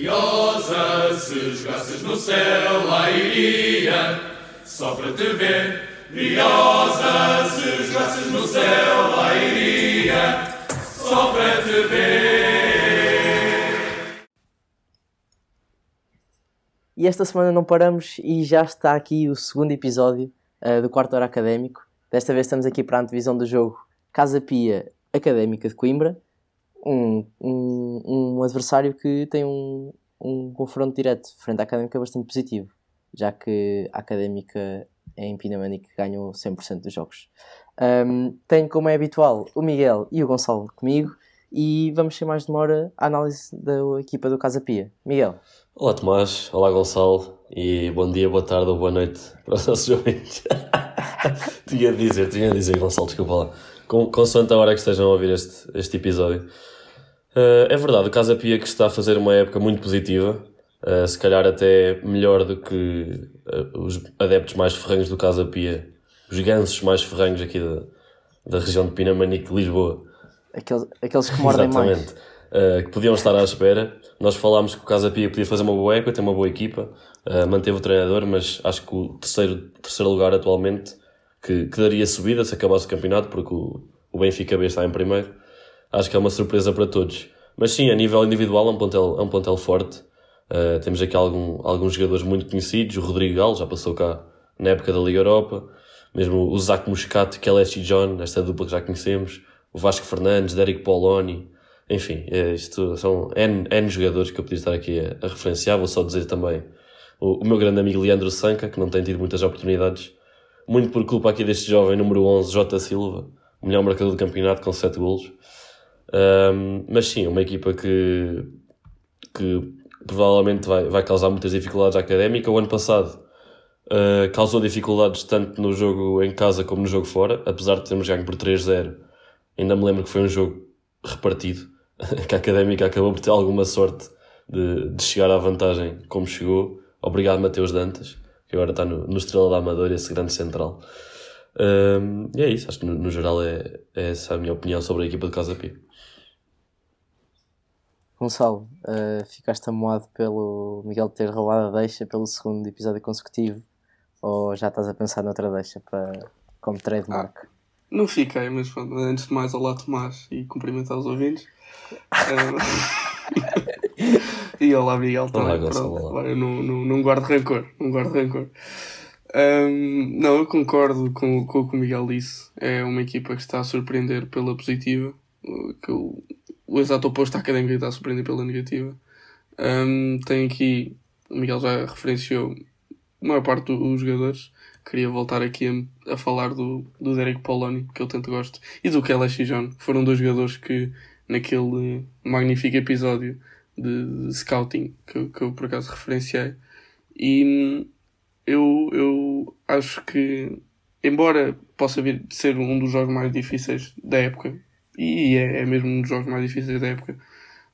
Briosa, se jogasses no céu, lá iria, só para te ver. Briosa, se jogasses no céu, lá iria, só para te ver. E esta semana não paramos e já está aqui o segundo episódio uh, do quarto hora académico. Desta vez estamos aqui para a antevisão do jogo Casa Pia Académica de Coimbra um, um, um adversário que tem um, um confronto direto frente à Académica bastante positivo, já que a Académica é em Pinamanique que ganhou 100% dos jogos. Um, tenho, como é habitual, o Miguel e o Gonçalo comigo e vamos sem mais demora a análise da equipa do Casa Pia. Miguel. Olá Tomás, olá Gonçalo e bom dia, boa tarde ou boa noite para os nossos ouvintes. tinha de dizer, tinha de dizer Gonçalo, desculpa lá. Com, consoante a hora que estejam a ouvir este, este episódio. Uh, é verdade, o Casa Pia que está a fazer uma época muito positiva, uh, se calhar até melhor do que uh, os adeptos mais ferranhos do Casa Pia, os gansos mais ferranhos aqui da, da região de Pinamanique, Lisboa. Aqueles, aqueles que mordem Exatamente. mais. que podiam estar à espera. Nós falámos que o Casa Pia podia fazer uma boa época, ter uma boa equipa, manteve o treinador, mas acho que o terceiro, terceiro lugar atualmente, que, que daria subida se acabasse o campeonato, porque o, o Benfica B está em primeiro, acho que é uma surpresa para todos. Mas sim, a nível individual é um plantel, é um plantel forte. Uh, temos aqui algum, alguns jogadores muito conhecidos. O Rodrigo Galo já passou cá na época da Liga Europa. Mesmo o Zac Muscat, Kelly John, esta dupla que já conhecemos. O Vasco Fernandes, Derek Poloni. Enfim, é, isto são N, N jogadores que eu podia estar aqui a, a referenciar. Vou só dizer também o, o, meu grande amigo Leandro Sanca, que não tem tido muitas oportunidades. Muito por culpa aqui deste jovem número 11, J. Silva, o melhor marcador do campeonato com 7 golos. Um, mas sim, uma equipa que, que provavelmente vai, vai causar muitas dificuldades à académica. O ano passado uh, causou dificuldades tanto no jogo em casa como no jogo fora, apesar de termos ganho por 3-0. Ainda me lembro que foi um jogo repartido, que a académica acabou por ter alguma sorte de, de chegar à vantagem como chegou. Obrigado, Mateus Dantas, que agora está no, no Estrela da Amadora, esse grande central. Um, e é isso, acho que no, no geral é, é essa a minha opinião sobre a equipa de Casa Pia. Gonçalo, uh, ficaste amoado pelo Miguel ter roubado a deixa pelo segundo episódio consecutivo ou já estás a pensar noutra deixa para, como trademark? Ah, não fiquei, mas pronto, antes de mais, olá Tomás e cumprimentar os ouvintes. e olá Miguel também. Olá, Gonçalo, Eu não, não, não guardo rancor, não guardo rancor. Um, não, eu concordo com, com o que o Miguel disse. É uma equipa que está a surpreender pela positiva. Que o, o exato oposto à académica está a surpreender pela negativa. Um, tem aqui, o Miguel já referenciou a maior parte dos jogadores. Queria voltar aqui a, a falar do, do Derek Poloni, que eu tanto gosto, e do Kelly John. Foram dois jogadores que, naquele magnífico episódio de, de scouting que, que eu por acaso referenciei, e eu, eu acho que, embora possa vir de ser um dos jogos mais difíceis da época, e é, é mesmo um dos jogos mais difíceis da época,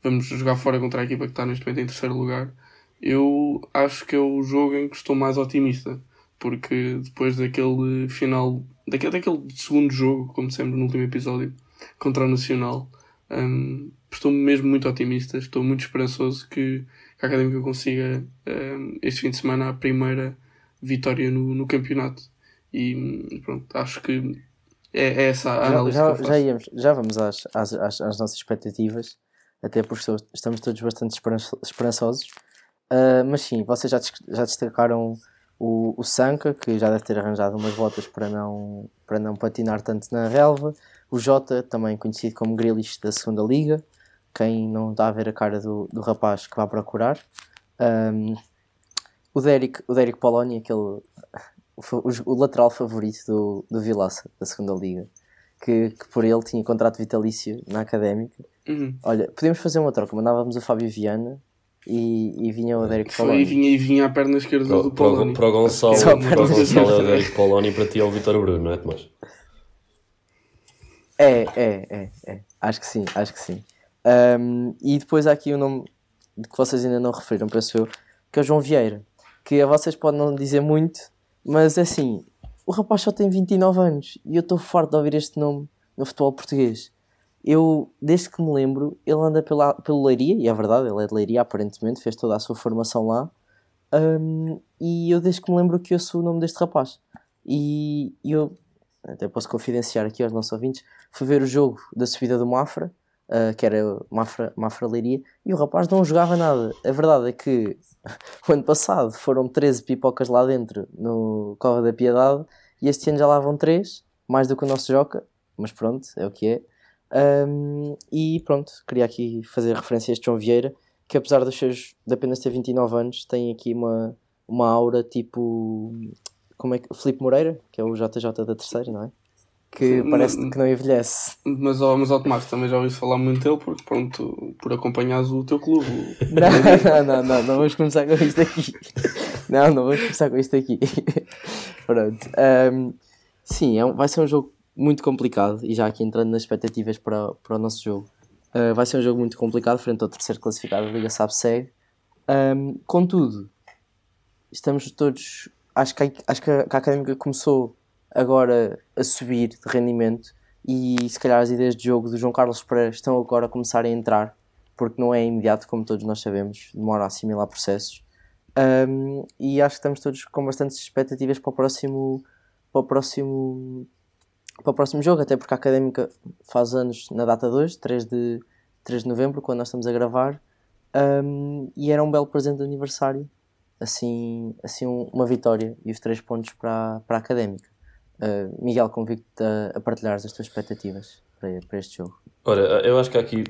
vamos jogar fora contra a equipa que está neste momento em terceiro lugar, eu acho que é o jogo em que estou mais otimista, porque depois daquele final, daquele, daquele segundo jogo, como sempre no último episódio, contra o Nacional, um, estou mesmo muito otimista, estou muito esperançoso que, que a Académica consiga um, este fim de semana a primeira vitória no, no campeonato. E pronto, acho que é, é essa a análise já, já, já, íamos, já vamos às, às, às, às, nossas expectativas, até porque estamos todos bastante esperançosos. Uh, mas sim, vocês já, já destacaram o, o Sanka, que já deve ter arranjado umas botas para não, para não patinar tanto na relva. O Jota, também conhecido como Grilich da segunda Liga. Quem não está a ver a cara do, do rapaz que vai procurar. Um, o Derek, o Derek Poloni, aquele, o, o, lateral favorito do, do Vilaça, da segunda Liga, que, que por ele tinha contrato vitalício na académica. Uhum. Olha, podíamos fazer uma troca, mandávamos o Fábio Viana e, e vinha o Derek Poloni. E vinha, e vinha a perna esquerda pro, do Poloni. Para o Gonçalo, para o Gonçalo é o Derek Poloni para ti é o Vitor Bruno, não é, Tomás? É, é, é, é. Acho que sim, acho que sim. Um, e depois há aqui o um nome que vocês ainda não referiram, penso eu, que é o João Vieira que a vocês podem não dizer muito, mas assim, o rapaz só tem 29 anos e eu estou farto de ouvir este nome no futebol português. eu, desde que me lembro, ele anda pela, pelo Leiria, e é verdade, ele é de Leiria aparentemente, fez toda a sua formação lá. Um, e eu, desde que me lembro, que eu sou o nome deste rapaz. E eu, até posso confidenciar aqui aos nossos ouvintes, fui ver o jogo da subida do Mafra, uh, que era Mafra Leiria, e o rapaz não jogava nada. A verdade é que o ano passado foram 13 pipocas lá dentro, no Cova da Piedade, e este ano já lá vão 3, mais do que o nosso Joca, mas pronto, é o que é. Um, e pronto, queria aqui fazer referência a este João Vieira, que apesar dos seus, de apenas ter 29 anos, tem aqui uma, uma aura tipo. Como é que. Felipe Moreira, que é o JJ da terceira, não é? Que Sim, parece mas, que não envelhece. Mas, mas ao Tomás também já ouvi falar muito dele porque, pronto, por acompanhares o teu clube. não, não, não, não, vamos começar com isto aqui. Não, não vamos começar com isto aqui. pronto. Um, sim, é um, vai ser um jogo muito complicado e já aqui entrando nas expectativas para, para o nosso jogo. Uh, vai ser um jogo muito complicado frente ao terceiro classificado da Liga SAB-SEG. Um, contudo, estamos todos. Acho que, acho que a, que a Académica começou agora a subir de rendimento e se calhar as ideias de jogo do João Carlos Pereira estão agora a começar a entrar, porque não é imediato, como todos nós sabemos, demora a assimilar processos. Um, e acho que estamos todos com bastantes expectativas para o próximo para o próximo para o próximo jogo, até porque a Académica faz anos na data 2, 3 de, 3 de novembro, quando nós estamos a gravar, um, e era um belo presente de aniversário, assim, assim um, uma vitória e os 3 pontos para, para a Académica. Uh, Miguel, convido-te a, a partilhar as tuas expectativas para, para este jogo. Ora, eu acho que há aqui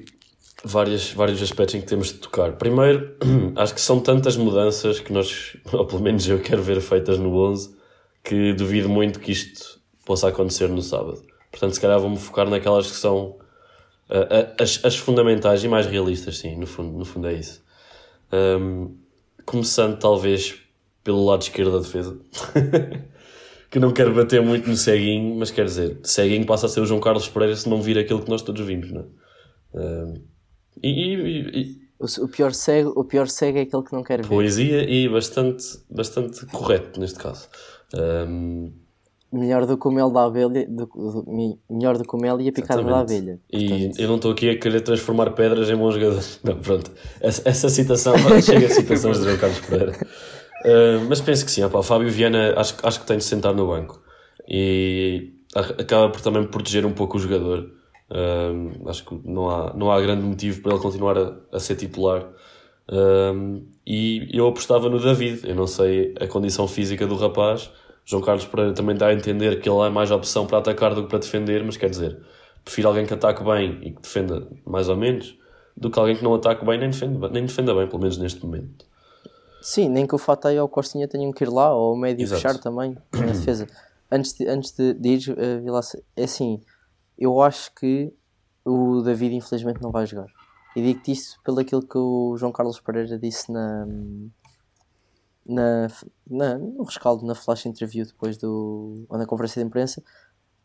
várias, vários aspectos em que temos de tocar. Primeiro, acho que são tantas mudanças que nós, ou pelo menos eu quero ver feitas no 11, que duvido muito que isto possa acontecer no sábado. Portanto, se calhar vou-me focar naquelas que são uh, as, as, fundamentais e mais realistas, sim, no fundo, no fundo é isso. Um, começando talvez pelo lado esquerdo da defesa. que não quero bater muito no ceguinho, mas quer dizer, ceguinho passa a ser o João Carlos Pereira se não vir aquilo que nós todos vimos, não é? Um, e, e, e, o, pior cego, o pior cego é aquele que não quer ver. Poesia e bastante, bastante correto neste caso. Um, Melhor do que o mel da abelha, do, do, melhor do que o mel e a picada da abelha. E Portanto, eu não estou aqui a querer transformar pedras em bons jogadores. Não, pronto. Essa, essa citação chega a citações de João Carlos Pereira. Uh, mas penso que sim, opa, o Fábio Viana acho, acho que tem de sentar no banco e acaba por também proteger um pouco o jogador. Uh, acho que não há, não há grande motivo para ele continuar a, a ser titular. Uh, e eu apostava no David. Eu não sei a condição física do rapaz João Carlos Pereira também dá a entender que ele é mais opção para atacar do que para defender, mas quer dizer, prefiro alguém que ataque bem e que defenda mais ou menos do que alguém que não ataque bem nem defenda, nem defenda bem, pelo menos neste momento. Sim, nem que o Fatay ou o Costinha tenham que ir lá, ou o médio Exato. fechar também na defesa. Antes de, antes de, de ir, uh, é assim, eu acho que o David infelizmente não vai jogar. E digo-te isso pelo aquilo que o João Carlos Pereira disse na, na, na, no rescaldo, na flash interview depois do, ou na conferência de imprensa,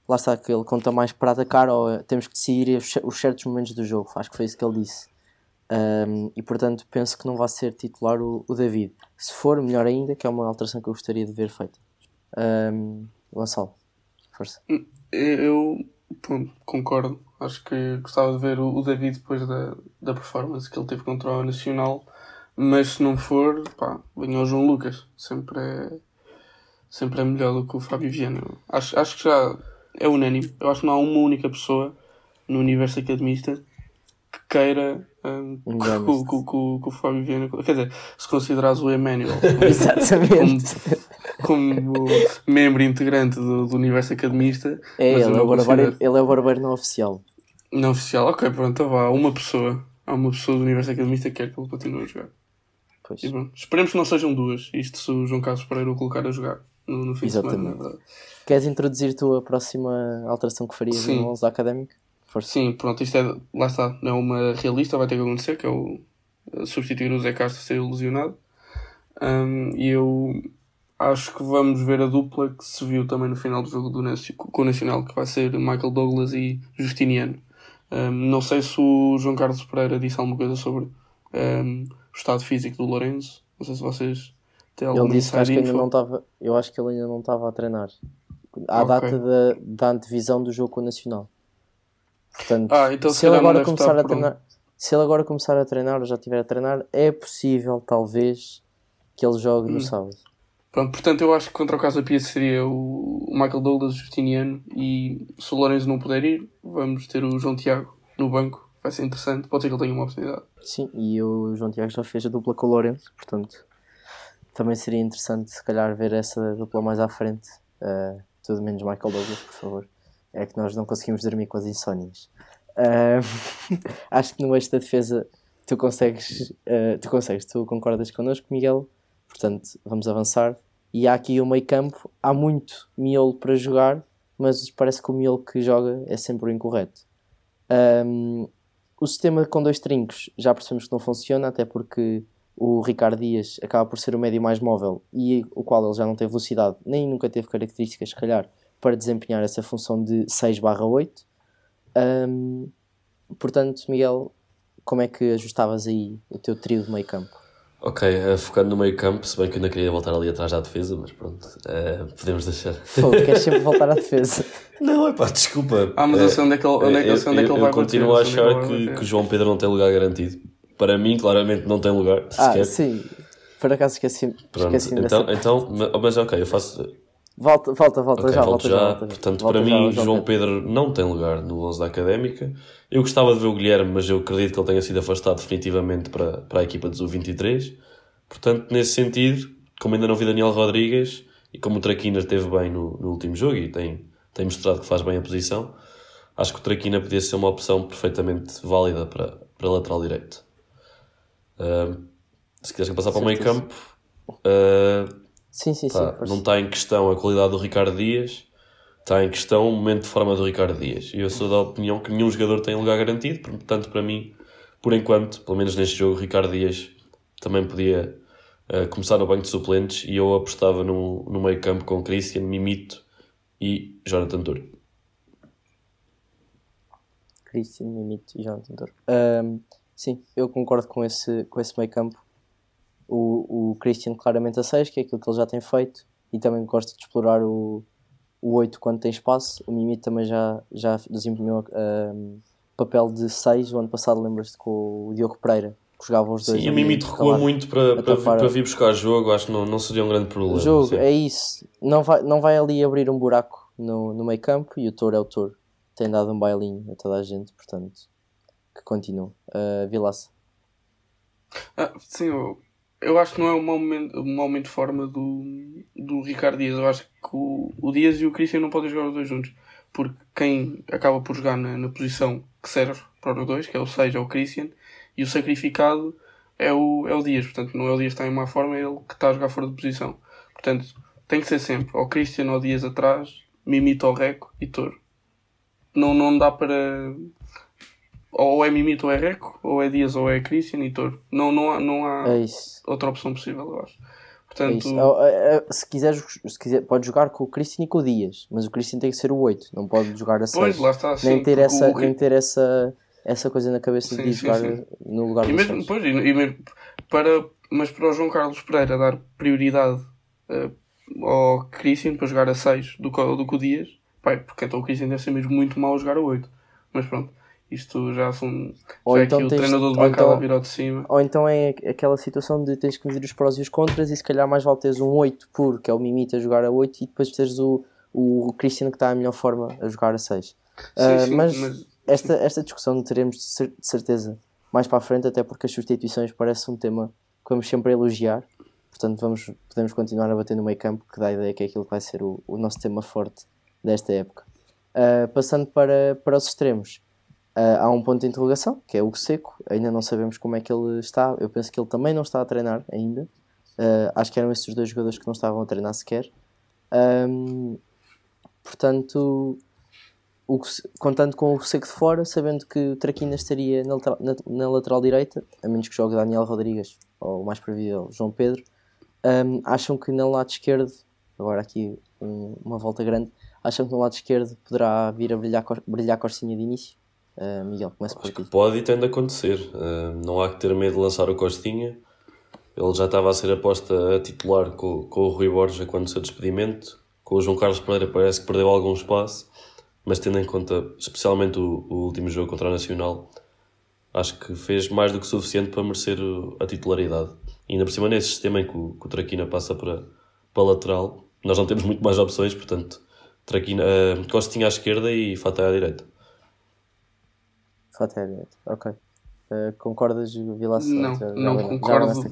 lá está que ele conta mais para atacar ou temos que decidir os certos momentos do jogo, acho que foi isso que ele disse. Um, e portanto penso que não vai ser titular o, o, David. Se for, melhor ainda, que é uma alteração que eu gostaria de ver feita. Um, Gonçalo, força. Eu pronto, concordo. Acho que gostava de ver o, o David depois da, da performance que ele teve contra o Nacional mas se não for, pá, venha o João Lucas. Sempre é, sempre é melhor do que o Fábio Viana. Acho, acho que já é unânime. Eu acho que não há uma única pessoa no universo academista que queira um, que, que, que, o Fábio Viana. Quer dizer, se considerares o Emmanuel. Como, como, membro integrante do, do universo academista. É, ele é, o barbeiro, ele é o barbeiro não oficial. Não oficial, ok, pronto, então vá. Uma pessoa. Há uma pessoa do universo academista que quer que ele continue a jogar. Pois. E, bom, esperemos que não sejam duas. Isto se o João Carlos Pereira o colocar a jogar no, no fim Exatamente. de semana. Queres introduzir tu a próxima alteração que farias Sim. no 11 académico? Força. Sim, pronto, isto é, lá está, não é uma realista, vai ter que acontecer, que é o substituir o Zé Castro ser ilusionado. Um, e eu acho que vamos ver a dupla que se viu também no final do jogo do com o Nacional, que vai ser Michael Douglas e Justiniano. Um, não sei se o João Carlos Pereira disse alguma coisa sobre um, o estado físico do Lourenço. Não sei se vocês têm alguma Ele disse que acho que ainda não estava. Eu acho que ele ainda não estava a treinar. À okay. data da, da antevisão do jogo com o Nacional. Portanto, ah, então se ele agora começar a treinar, se ele agora começar a treinar ou já estiver a treinar, é possível, talvez, que ele jogue hum. no sábado. Pronto, portanto, eu acho que contra o Casa Pia seria o Michael Douglas, Justiniano, e se o Lourenço não puder ir, vamos ter o João Tiago no banco. Vai ser interessante, pode ser que ele tenha uma oportunidade. Sim, e o João Tiago já fez a dupla com o Lourenço, portanto, também seria interessante, se calhar, ver essa dupla mais à frente. Uh, tudo menos Michael Douglas, por favor. É que nós não conseguimos dormir com as insónias. Uh, acho que no eixo da defesa tu consegues, uh, tu consegues, tu concordas connosco, Miguel? Portanto, vamos avançar. E há aqui o meio campo, há muito miolo para jogar, mas parece que o miolo que joga é sempre o incorreto. Um, o sistema com dois trincos já percebemos que não funciona, até porque o Ricardo Dias acaba por ser o médio mais móvel e o qual ele já não tem velocidade, nem nunca teve características, se calhar, para desempenhar essa função de 6 barra 8. Um, portanto, Miguel, como é que ajustavas aí o teu trio de meio campo? Ok, uh, focando no meio campo, se bem que eu ainda queria voltar ali atrás à defesa, mas pronto, uh, podemos deixar. Pô, queres sempre voltar à defesa. não, é pá, desculpa. Ah, mas eu sei onde é que ele, onde é, eu, onde é que ele vai Eu continuo a achar que, que o João Pedro não tem lugar garantido. Para mim, claramente, não tem lugar. Ah, sequer. sim. Por acaso esqueci, pronto, esqueci então, então, mas ok, eu faço. Volta, volta, volta okay, já, volta já. Volta, Portanto, volta para já, mim, João Pedro. Não tem lugar no 11 da Académica. Eu gostava de ver o Guilherme, mas eu acredito que ele tenha sido afastado definitivamente para, para a equipa dos U23. Portanto, nesse sentido, como ainda não vi Daniel Rodrigues e como o Traquina esteve bem no, no último jogo e tem, tem mostrado que faz bem a posição, acho que o Traquina podia ser uma opção perfeitamente válida para, para lateral direito. Uh, se quiseres passar para o meio campo, uh, sim, sim, sim, não está em questão a qualidade do Ricardo Dias, está em questão o momento de forma do Ricardo Dias. E eu sou da opinião que nenhum jogador tem lugar garantido, portanto, para mim, por enquanto, pelo menos neste jogo, Ricardo Dias também podia uh, começar no banco de suplentes e eu apostava no, no meio campo com Christian, Mimito e Jonathan Tour. Christian, Mimito e Jonathan Tour. Um, sim, eu concordo com esse, com esse meio campo. O, o Christian claramente a 6, que é aquilo que ele já tem feito, e também gosta de explorar o, o 8 quando tem espaço. O Mimito também já, já desempenhou um, papel de 6 o ano passado, lembras-te com o Diogo Pereira, que jogavam os dois. Sim, o Mimito recua muito para, para, para, vir buscar jogo, acho que não, não seria um grande problema. Jogo, sim. é isso. Não vai, não vai ali abrir um buraco no, no meio campo e o Touro é o Touro. Tem dado um bailinho a toda a gente, portanto, que continue. Uh, Vilaça. Ah, sim, eu, eu acho que não é um momento, um momento de forma do, do Ricardo Dias. Eu acho que o, o Dias e o Christian não podem jogar os dois juntos. Porque quem acaba por jogar na, na posição que serve para os dois, que é o 6, é o Christian, e o sacrificado é o, é o Dias. Portanto, não é o Dias que está em má forma, é ele que está a jogar fora de posição. Portanto, tem que ser sempre ou Christian ou Dias atrás, Mimito ou Reco e Toro. Não, não dá para. Ou é Mimito ou é Reco, ou é Dias ou é Christian e Toro. Não, não há, não há é outra opção possível, eu acho. Portanto... É é, é, se, quiseres, se quiser, pode jogar com o Christian e com o Dias, mas o Christian tem que ser o 8, não pode jogar a 6. Pois, lá está, nem, ter essa, o... nem ter essa essa coisa na cabeça sim, de jogar sim. no lugar e mesmo, pois, e, e, mesmo para Mas para o João Carlos Pereira dar prioridade uh, ao Christian para jogar a 6 do, do que o Dias, pai, porque então o Christian deve ser mesmo muito mau a jogar a 8. Mas pronto, isto já são. Ou já então aqui o treinador de bancada então, virou de cima. Ou então é aquela situação de tens que medir os prós e os contras e se calhar mais vale teres um 8 puro, que é o Mimita a jogar a 8 e depois teres o, o Christian que está à melhor forma a jogar a 6. Sim, uh, sim, mas, mas esta, esta discussão teremos de certeza mais para a frente, até porque as substituições parece um tema que vamos sempre elogiar. Portanto, vamos, podemos continuar a bater no meio campo, que dá a ideia que é aquilo que vai ser o, o nosso tema forte desta época. Uh, passando para, para os extremos, uh, há um ponto de interrogação, que é o Seco. Ainda não sabemos como é que ele está. Eu penso que ele também não está a treinar ainda. Uh, acho que eram esses dois jogadores que não estavam a treinar sequer. Um, portanto, o, contando com o seco de fora, sabendo que o Traquina estaria na, na, na, lateral direita, a menos que jogue Daniel Rodrigues ou mais previsível João Pedro, um, acham que no lado esquerdo, agora aqui um, uma volta grande, acham que no lado esquerdo poderá vir a brilhar, brilhar Costinha de início? Uh, Miguel, começa por. Pode e tem de acontecer. Uh, não há que ter medo de lançar o Costinha. Ele já estava a ser aposta a titular com, com o Rui Borja quando o seu despedimento. Com o João Carlos Pereira parece que perdeu algum espaço mas tendo em conta especialmente o, o último jogo contra o Nacional, acho que fez mais do que suficiente para merecer a titularidade. E ainda por cima, nesse sistema em que o, que o Traquina passa para, para lateral, nós não temos muito mais opções, portanto, Traquina, uh, Costinha à esquerda e Fatah à direita. Direita, ok. Uh, concordas, Vilaça? Não, não, concordo.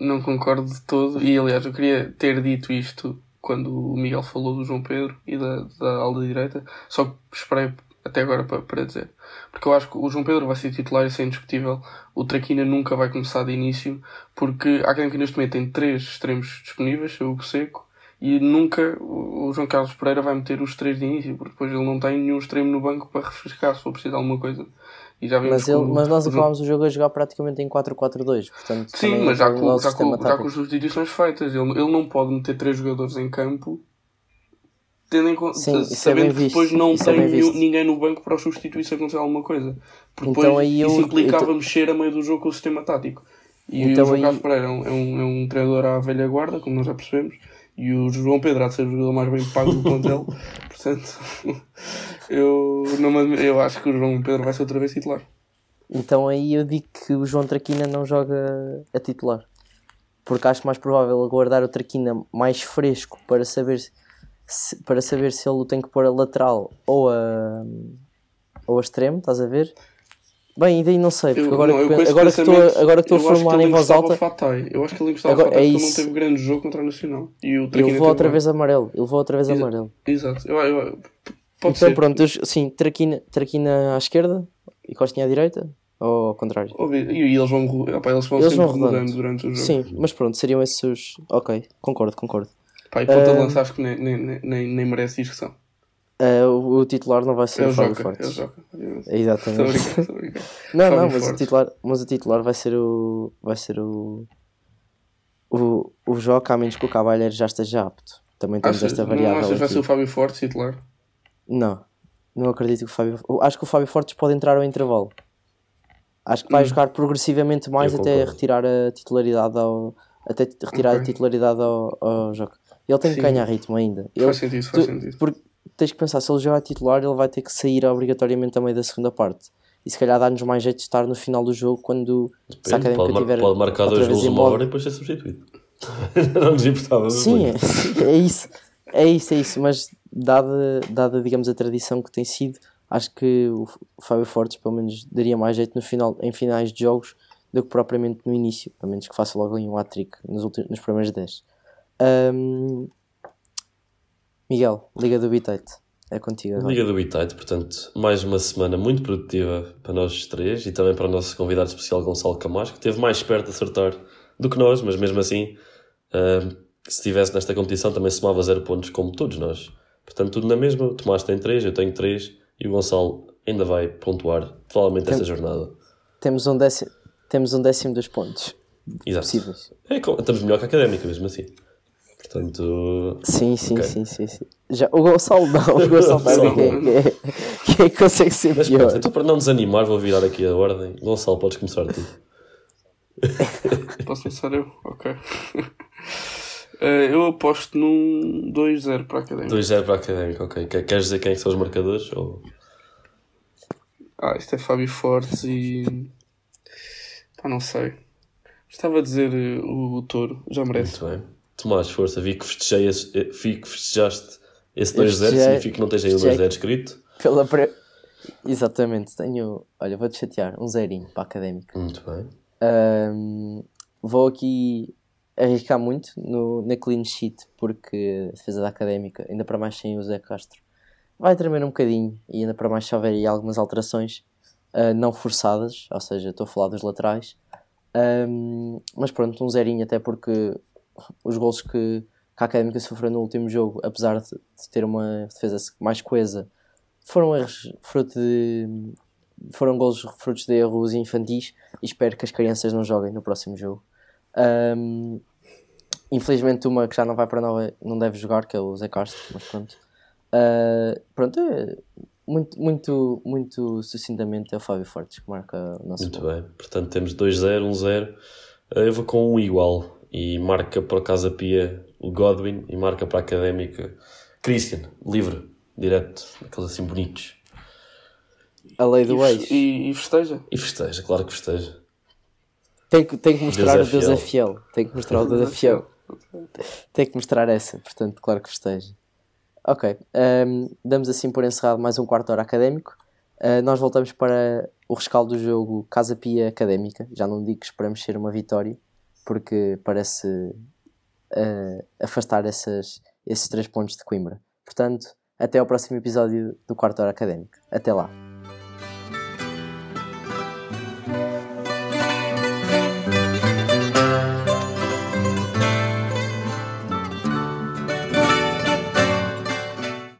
Não concordo de todo. E aliás, eu queria ter dito isto quando o Miguel falou do João Pedro e da, da ala direita, só que esperei até agora para, para dizer. Porque eu acho que o João Pedro vai ser titular, isso é indiscutível. O Traquina nunca vai começar de início, porque a Académica neste momento tem três extremos disponíveis, o Seco, e nunca o João Carlos Pereira vai meter os três de início, porque depois ele não tem nenhum extremo no banco para refrescar se for preciso de alguma coisa. E já mas, ele, mas nós acabámos o jogo a jogar praticamente em 4-4-2. Sim, mas já com, já, com, já com as substituições feitas. Ele, ele não pode meter três jogadores em campo tendo em conta, Sim, é sabendo é que depois não isso é tem é ninguém no banco para os substituir se acontecer alguma coisa. Porque então, depois aí isso eu, implicava então... mexer a meio do jogo com o sistema tático. E então, o João aí... Carlos Pereira é um, é, um, é um treinador à velha guarda, como nós já percebemos, e o João Pedro há de ser o jogador mais bem pago do plantel. Portanto, eu, não, eu acho que o João Pedro vai ser outra vez titular. Então aí eu digo que o João Traquina não joga a titular. Porque acho mais provável aguardar o Traquina mais fresco para saber se, para saber se ele o tem que pôr a lateral ou a, ou a extremo, estás a ver? Bem, ainda aí não sei, porque eu, agora, não, que, agora, que estou, agora que estou a formular em voz alta. Fatai. Eu acho que ele gostava agora, Fatai é porque ele não teve grande jogo contra o Nacional. E o ele levou outra vez amarelo. Ele levou outra vez Exa amarelo. Exato. Eu, eu, pode então ser. pronto, eu, sim, traquina, traquina à esquerda e Costinha à direita. Ou ao contrário? E, eles vão, opa, eles vão eles vão rodando durante o jogo. Sim, mas pronto, seriam esses os. Ok, concordo, concordo. Pá, e ponta uh, lança acho que nem, nem, nem, nem merece discussão. Uh, o, o, titular não vai ser eu o Fábio Fortes. É exatamente. Estou estou não, não, mas o, titular, mas o titular vai ser o. Vai ser o. O, o Joca, a menos que o Cavalheiro já esteja apto. Também temos esta variável. Não achas que vai ser o Fábio Fortes titular? Não, não acredito que o Fábio. Acho que o Fábio Fortes pode entrar ao intervalo. Acho que vai hum. jogar progressivamente mais até retirar a titularidade ao. Até retirar okay. a titularidade ao, ao Joca. Ele tem Sim. que ganhar ritmo ainda. Ele, faz sentido, faz tu, sentido. Porque tens que pensar, se ele jogar titular, ele vai ter que sair obrigatoriamente a meio da segunda parte. E se calhar dá-nos mais jeito de estar no final do jogo quando Depende, se a académica pode, tiver. Pode marcar dois gols uma hora e depois ser substituído. não nos importava. Sim, é, é, isso. É isso, é isso. Mas dada, dada, digamos, a tradição que tem sido, acho que o Fábio Fortes, pelo menos, daria mais jeito no final, em finais de jogos do que propriamente no início. Pelo menos que faça logo um hat-trick nos, últimos, nos primeiros 10. Um, Miguel, Liga do Bitate. É contigo agora. Liga do Bitate, portanto, mais uma semana muito produtiva para nós três e também para o nosso convidado especial Gonçalo Camacho, que esteve mais perto de acertar do que nós, mas mesmo assim, uh, se estivesse nesta competição também somava zero pontos como todos nós. Portanto, tudo na mesma. O Tomás tem três, eu tenho três e o Gonçalo ainda vai pontuar provavelmente Tem, esta jornada. Temos um décimo, temos um décimo dos pontos Exato. possíveis. É, estamos melhor que a académica, mesmo assim. Portanto. Sim, sim, okay. sim, sim, sim. Já, o Gonçalo não, o Gonçalo sabe quem, é, quem, é que consegue ser Mas, pior. Pronto, então, para não desanimar, vou virar aqui a ordem. Gonçalo, podes começar tu. Posso começar eu? Ok. Uh, eu aposto num 2-0 para a Académica. 2-0 para a Académica, ok. Queres dizer quem é que são os marcadores? Ou... Ah, isto é Fábio Fortes e. Pá, não sei. Estava a dizer uh, o, o Touro, já merece. Muito bem. Tomás, força, vi que, festejei esse, eh, vi que festejaste esse 2-0, significa que não tens aí o 2-0 escrito. Pela pre... Exatamente, tenho. Olha, vou-te chatear, um zerinho para a académica. Muito bem. Um, vou aqui arriscar muito no, na clean sheet, porque a defesa da académica, ainda para mais sem o Zé Castro, vai tremer um bocadinho e ainda para mais se houver aí algumas alterações uh, não forçadas, ou seja, estou a falar dos laterais. Um, mas pronto, um zerinho, até porque os gols que, que a Académica sofreu no último jogo, apesar de, de ter uma defesa mais coesa, foram erros fruto de. foram gols frutos de erros infantis e espero que as crianças não joguem no próximo jogo. Um, infelizmente, uma que já não vai para nova não deve jogar, que é o Zé Castro, mas pronto. Uh, pronto, é muito, muito, muito sucintamente é o Fábio Fortes que marca o nosso Muito gol. bem, portanto temos 2-0, 1-0. Eu vou com um igual e marca para a Casa Pia o Godwin e marca para a Académica Christian, livre. direto, aqueles assim bonitos. A lei do e, ex. E, e festeja. E festeja, claro que festeja. Tem que, tem que mostrar Deus é o Deus é fiel. Tem que mostrar o Deus é fiel. Tem que mostrar essa, portanto, claro que festeja. Ok, um, damos assim por encerrado mais um quarto de hora académico. Uh, nós voltamos para o rescaldo do jogo Casa Pia Académica. Já não digo que esperamos ser uma vitória, porque parece uh, afastar essas, esses três pontos de Coimbra. Portanto, até ao próximo episódio do quarto hora académico. Até lá.